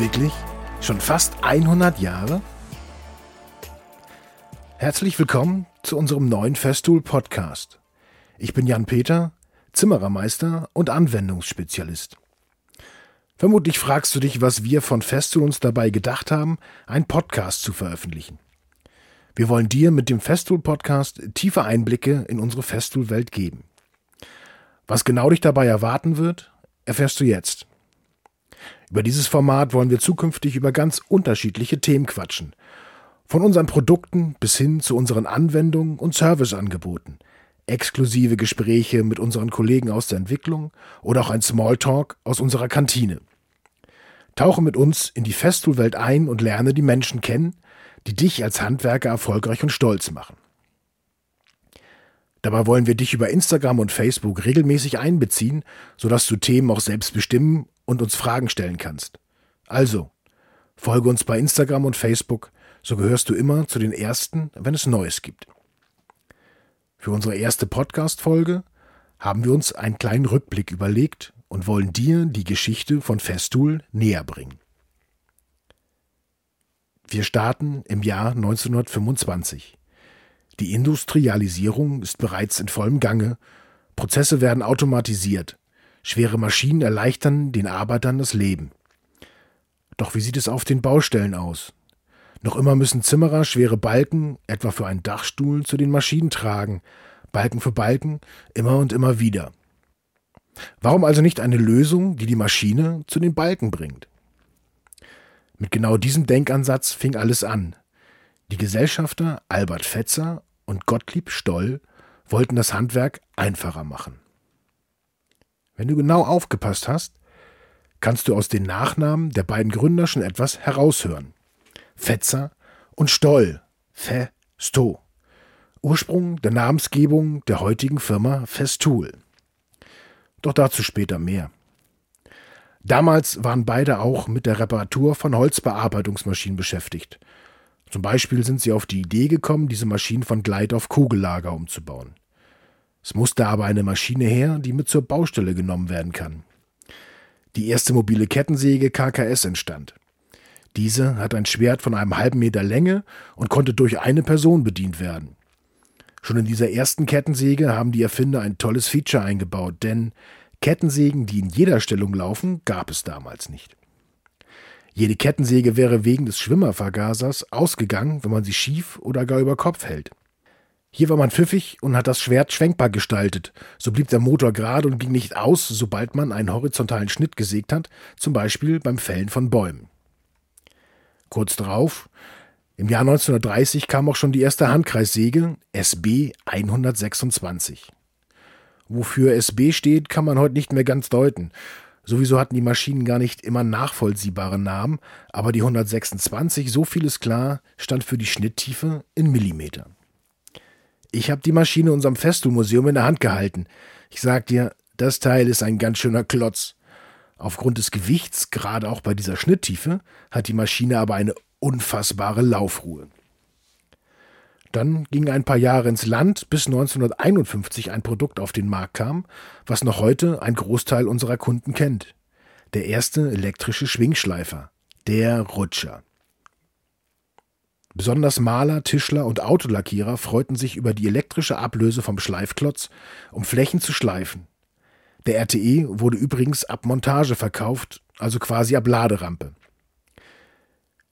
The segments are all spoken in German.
Wirklich? Schon fast 100 Jahre? Herzlich willkommen zu unserem neuen Festool Podcast. Ich bin Jan Peter, Zimmerermeister und Anwendungsspezialist. Vermutlich fragst du dich, was wir von Festool uns dabei gedacht haben, einen Podcast zu veröffentlichen. Wir wollen dir mit dem Festool Podcast tiefe Einblicke in unsere Festool Welt geben. Was genau dich dabei erwarten wird, erfährst du jetzt. Über dieses Format wollen wir zukünftig über ganz unterschiedliche Themen quatschen. Von unseren Produkten bis hin zu unseren Anwendungen und Serviceangeboten. Exklusive Gespräche mit unseren Kollegen aus der Entwicklung oder auch ein Smalltalk aus unserer Kantine. Tauche mit uns in die Festool-Welt ein und lerne die Menschen kennen, die dich als Handwerker erfolgreich und stolz machen. Dabei wollen wir dich über Instagram und Facebook regelmäßig einbeziehen, sodass du Themen auch selbst bestimmen und uns Fragen stellen kannst. Also, folge uns bei Instagram und Facebook, so gehörst du immer zu den Ersten, wenn es Neues gibt. Für unsere erste Podcast-Folge haben wir uns einen kleinen Rückblick überlegt und wollen dir die Geschichte von Festool näher bringen. Wir starten im Jahr 1925. Die Industrialisierung ist bereits in vollem Gange, Prozesse werden automatisiert, Schwere Maschinen erleichtern den Arbeitern das Leben. Doch wie sieht es auf den Baustellen aus? Noch immer müssen Zimmerer schwere Balken, etwa für einen Dachstuhl, zu den Maschinen tragen, Balken für Balken, immer und immer wieder. Warum also nicht eine Lösung, die die Maschine zu den Balken bringt? Mit genau diesem Denkansatz fing alles an. Die Gesellschafter Albert Fetzer und Gottlieb Stoll wollten das Handwerk einfacher machen. Wenn du genau aufgepasst hast, kannst du aus den Nachnamen der beiden Gründer schon etwas heraushören. Fetzer und Stoll. Fe, Sto. Ursprung der Namensgebung der heutigen Firma Festool. Doch dazu später mehr. Damals waren beide auch mit der Reparatur von Holzbearbeitungsmaschinen beschäftigt. Zum Beispiel sind sie auf die Idee gekommen, diese Maschinen von Gleit auf Kugellager umzubauen. Es musste aber eine Maschine her, die mit zur Baustelle genommen werden kann. Die erste mobile Kettensäge KKS entstand. Diese hat ein Schwert von einem halben Meter Länge und konnte durch eine Person bedient werden. Schon in dieser ersten Kettensäge haben die Erfinder ein tolles Feature eingebaut, denn Kettensägen, die in jeder Stellung laufen, gab es damals nicht. Jede Kettensäge wäre wegen des Schwimmervergasers ausgegangen, wenn man sie schief oder gar über Kopf hält. Hier war man pfiffig und hat das Schwert schwenkbar gestaltet. So blieb der Motor gerade und ging nicht aus, sobald man einen horizontalen Schnitt gesägt hat, zum Beispiel beim Fällen von Bäumen. Kurz darauf, im Jahr 1930, kam auch schon die erste Handkreissäge SB 126. Wofür SB steht, kann man heute nicht mehr ganz deuten. Sowieso hatten die Maschinen gar nicht immer nachvollziehbare Namen, aber die 126, so viel ist klar, stand für die Schnitttiefe in Millimeter. Ich habe die Maschine unserem Festool-Museum in der Hand gehalten. Ich sag dir, das Teil ist ein ganz schöner Klotz. Aufgrund des Gewichts, gerade auch bei dieser Schnitttiefe, hat die Maschine aber eine unfassbare Laufruhe. Dann ging ein paar Jahre ins Land, bis 1951 ein Produkt auf den Markt kam, was noch heute ein Großteil unserer Kunden kennt. Der erste elektrische Schwingschleifer, der Rutscher. Besonders Maler, Tischler und Autolackierer freuten sich über die elektrische Ablöse vom Schleifklotz, um Flächen zu schleifen. Der RTE wurde übrigens ab Montage verkauft, also quasi ab Laderampe.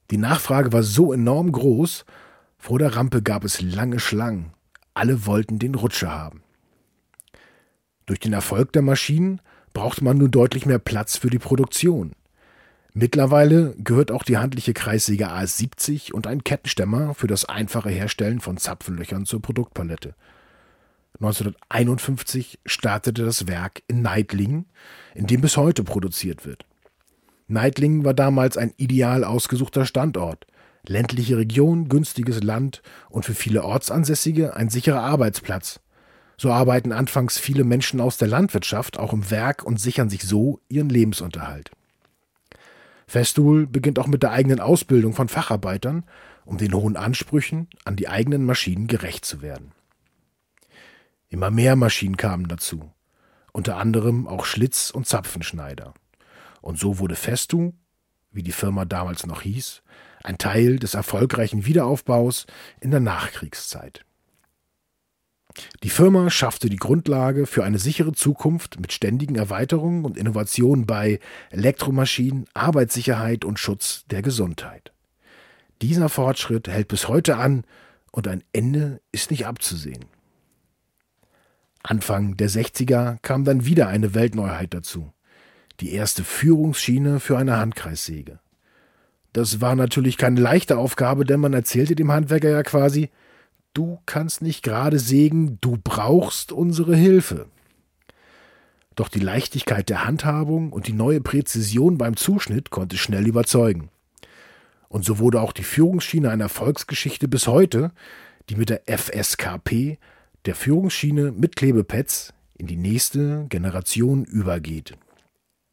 Die Nachfrage war so enorm groß, vor der Rampe gab es lange Schlangen. Alle wollten den Rutscher haben. Durch den Erfolg der Maschinen brauchte man nun deutlich mehr Platz für die Produktion. Mittlerweile gehört auch die handliche Kreissäge AS70 und ein Kettenstämmer für das einfache Herstellen von Zapfenlöchern zur Produktpalette. 1951 startete das Werk in Neidlingen, in dem bis heute produziert wird. Neidlingen war damals ein ideal ausgesuchter Standort. Ländliche Region, günstiges Land und für viele Ortsansässige ein sicherer Arbeitsplatz. So arbeiten anfangs viele Menschen aus der Landwirtschaft auch im Werk und sichern sich so ihren Lebensunterhalt. Festool beginnt auch mit der eigenen Ausbildung von Facharbeitern, um den hohen Ansprüchen an die eigenen Maschinen gerecht zu werden. Immer mehr Maschinen kamen dazu, unter anderem auch Schlitz- und Zapfenschneider. Und so wurde Festool wie die Firma damals noch hieß, ein Teil des erfolgreichen Wiederaufbaus in der Nachkriegszeit. Die Firma schaffte die Grundlage für eine sichere Zukunft mit ständigen Erweiterungen und Innovationen bei Elektromaschinen, Arbeitssicherheit und Schutz der Gesundheit. Dieser Fortschritt hält bis heute an und ein Ende ist nicht abzusehen. Anfang der 60er kam dann wieder eine Weltneuheit dazu. Die erste Führungsschiene für eine Handkreissäge. Das war natürlich keine leichte Aufgabe, denn man erzählte dem Handwerker ja quasi, du kannst nicht gerade sägen, du brauchst unsere Hilfe. Doch die Leichtigkeit der Handhabung und die neue Präzision beim Zuschnitt konnte schnell überzeugen. Und so wurde auch die Führungsschiene eine Erfolgsgeschichte bis heute, die mit der FSKP, der Führungsschiene mit Klebepads, in die nächste Generation übergeht.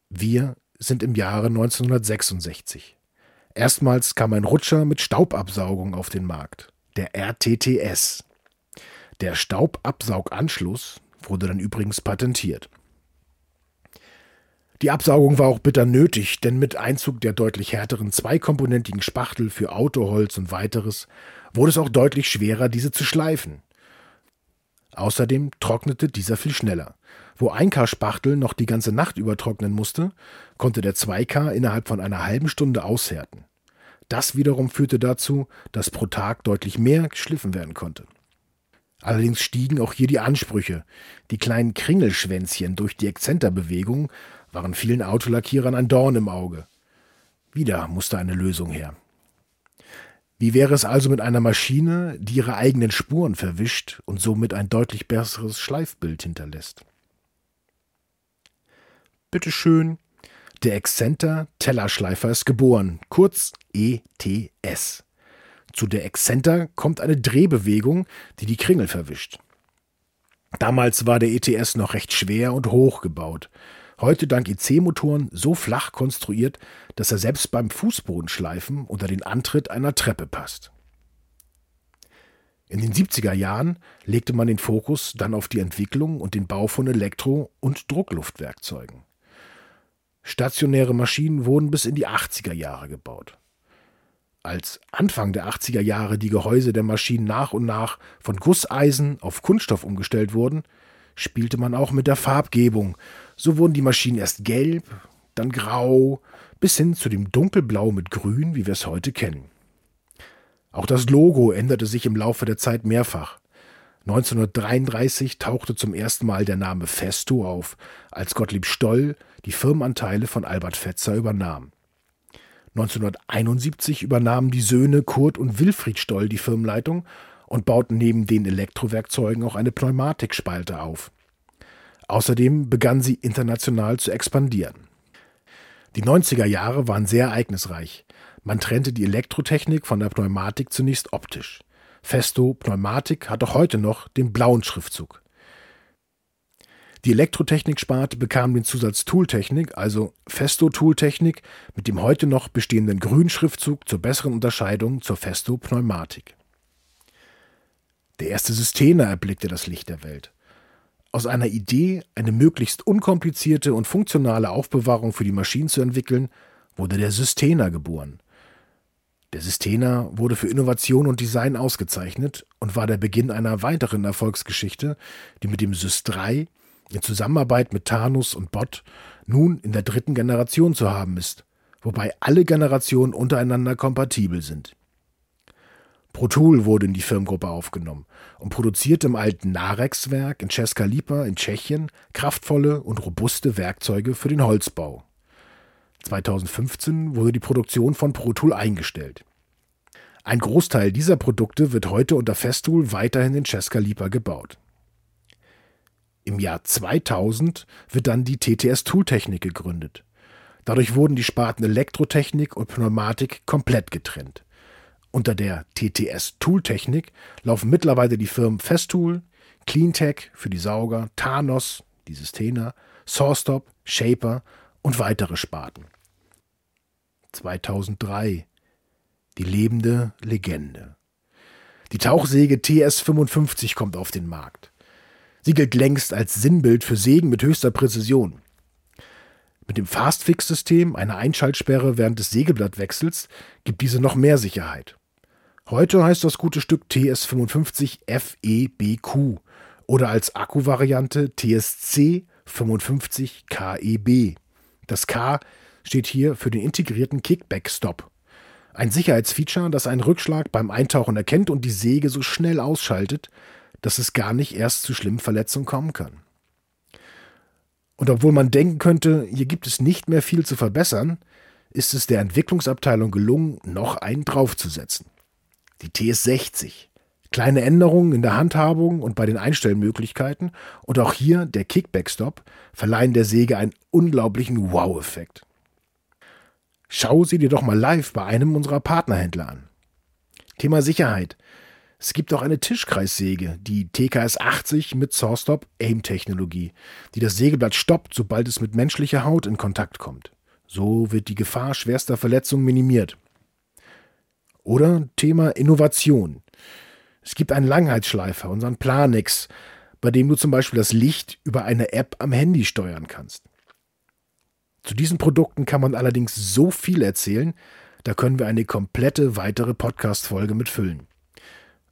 Wir sind im Jahre 1966. Erstmals kam ein Rutscher mit Staubabsaugung auf den Markt, der RTTS. Der Staubabsauganschluss wurde dann übrigens patentiert. Die Absaugung war auch bitter nötig, denn mit Einzug der deutlich härteren zweikomponentigen Spachtel für Autoholz und weiteres wurde es auch deutlich schwerer, diese zu schleifen. Außerdem trocknete dieser viel schneller. Wo 1K-Spachtel noch die ganze Nacht über trocknen musste, konnte der 2K innerhalb von einer halben Stunde aushärten. Das wiederum führte dazu, dass pro Tag deutlich mehr geschliffen werden konnte. Allerdings stiegen auch hier die Ansprüche. Die kleinen Kringelschwänzchen durch die Exzenterbewegung waren vielen Autolackierern ein Dorn im Auge. Wieder musste eine Lösung her. Wie wäre es also mit einer Maschine, die ihre eigenen Spuren verwischt und somit ein deutlich besseres Schleifbild hinterlässt? Bitteschön, der Exzenter Tellerschleifer ist geboren, kurz ETS. Zu der Exzenter kommt eine Drehbewegung, die die Kringel verwischt. Damals war der ETS noch recht schwer und hoch gebaut heute dank IC-Motoren so flach konstruiert, dass er selbst beim Fußbodenschleifen unter den Antritt einer Treppe passt. In den 70er Jahren legte man den Fokus dann auf die Entwicklung und den Bau von Elektro- und Druckluftwerkzeugen. Stationäre Maschinen wurden bis in die 80er Jahre gebaut. Als Anfang der 80er Jahre die Gehäuse der Maschinen nach und nach von Gusseisen auf Kunststoff umgestellt wurden, spielte man auch mit der Farbgebung so wurden die Maschinen erst gelb, dann grau, bis hin zu dem dunkelblau mit grün, wie wir es heute kennen. Auch das Logo änderte sich im Laufe der Zeit mehrfach. 1933 tauchte zum ersten Mal der Name Festo auf, als Gottlieb Stoll die Firmenanteile von Albert Fetzer übernahm. 1971 übernahmen die Söhne Kurt und Wilfried Stoll die Firmenleitung und bauten neben den Elektrowerkzeugen auch eine Pneumatikspalte auf. Außerdem begann sie international zu expandieren. Die 90er Jahre waren sehr ereignisreich. Man trennte die Elektrotechnik von der Pneumatik zunächst optisch. Festo Pneumatik hat auch heute noch den blauen Schriftzug. Die Elektrotechnik-Sparte bekam den Zusatz Tooltechnik, also Festo Tooltechnik, mit dem heute noch bestehenden grünen Schriftzug zur besseren Unterscheidung zur Festo Pneumatik. Der erste Systener erblickte das Licht der Welt. Aus einer Idee, eine möglichst unkomplizierte und funktionale Aufbewahrung für die Maschinen zu entwickeln, wurde der Systener geboren. Der Systener wurde für Innovation und Design ausgezeichnet und war der Beginn einer weiteren Erfolgsgeschichte, die mit dem Sys 3 in Zusammenarbeit mit Tanus und Bot nun in der dritten Generation zu haben ist, wobei alle Generationen untereinander kompatibel sind. Protool wurde in die Firmengruppe aufgenommen und produzierte im alten Narex-Werk in Česká Lípa in Tschechien kraftvolle und robuste Werkzeuge für den Holzbau. 2015 wurde die Produktion von Protool eingestellt. Ein Großteil dieser Produkte wird heute unter Festool weiterhin in Česká Lípa gebaut. Im Jahr 2000 wird dann die TTS Tooltechnik gegründet. Dadurch wurden die Sparten Elektrotechnik und Pneumatik komplett getrennt. Unter der TTS Tooltechnik laufen mittlerweile die Firmen Festool, Cleantech für die Sauger, Thanos, die Systena, Sawstop, Shaper und weitere Sparten. 2003 Die lebende Legende. Die Tauchsäge TS55 kommt auf den Markt. Sie gilt längst als Sinnbild für Sägen mit höchster Präzision. Mit dem Fastfix-System, einer Einschaltsperre während des Sägeblattwechsels, gibt diese noch mehr Sicherheit. Heute heißt das gute Stück TS55 FEBQ oder als Akkuvariante TSC 55 KEB. Das K steht hier für den integrierten Kickback-Stop. Ein Sicherheitsfeature, das einen Rückschlag beim Eintauchen erkennt und die Säge so schnell ausschaltet, dass es gar nicht erst zu schlimmen Verletzungen kommen kann. Und obwohl man denken könnte, hier gibt es nicht mehr viel zu verbessern, ist es der Entwicklungsabteilung gelungen, noch einen draufzusetzen. Die TS60. Kleine Änderungen in der Handhabung und bei den Einstellmöglichkeiten und auch hier der Kickback-Stop verleihen der Säge einen unglaublichen Wow-Effekt. Schau sie dir doch mal live bei einem unserer Partnerhändler an. Thema Sicherheit. Es gibt auch eine Tischkreissäge, die TKS 80 mit Sawstop Aim-Technologie, die das Sägeblatt stoppt, sobald es mit menschlicher Haut in Kontakt kommt. So wird die Gefahr schwerster Verletzungen minimiert. Oder Thema Innovation. Es gibt einen Langheitsschleifer, unseren Planix, bei dem du zum Beispiel das Licht über eine App am Handy steuern kannst. Zu diesen Produkten kann man allerdings so viel erzählen, da können wir eine komplette weitere Podcast-Folge mitfüllen.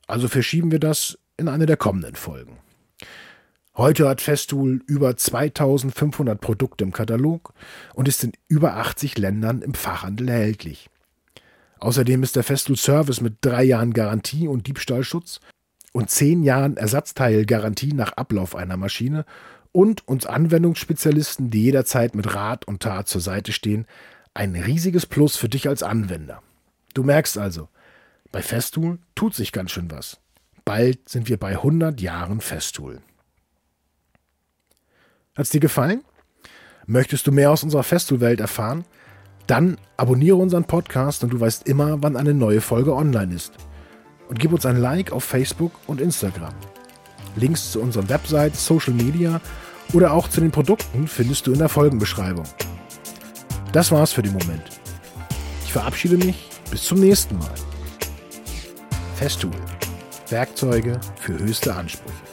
Also verschieben wir das in eine der kommenden Folgen. Heute hat Festool über 2500 Produkte im Katalog und ist in über 80 Ländern im Fachhandel erhältlich. Außerdem ist der Festool Service mit drei Jahren Garantie und Diebstahlschutz und zehn Jahren Ersatzteilgarantie nach Ablauf einer Maschine und uns Anwendungsspezialisten, die jederzeit mit Rat und Tat zur Seite stehen, ein riesiges Plus für dich als Anwender. Du merkst also, bei Festool tut sich ganz schön was. Bald sind wir bei 100 Jahren Festool. Hat's dir gefallen? Möchtest du mehr aus unserer Festool-Welt erfahren? Dann abonniere unseren Podcast und du weißt immer, wann eine neue Folge online ist. Und gib uns ein Like auf Facebook und Instagram. Links zu unseren Websites, Social Media oder auch zu den Produkten findest du in der Folgenbeschreibung. Das war's für den Moment. Ich verabschiede mich. Bis zum nächsten Mal. Festool. Werkzeuge für höchste Ansprüche.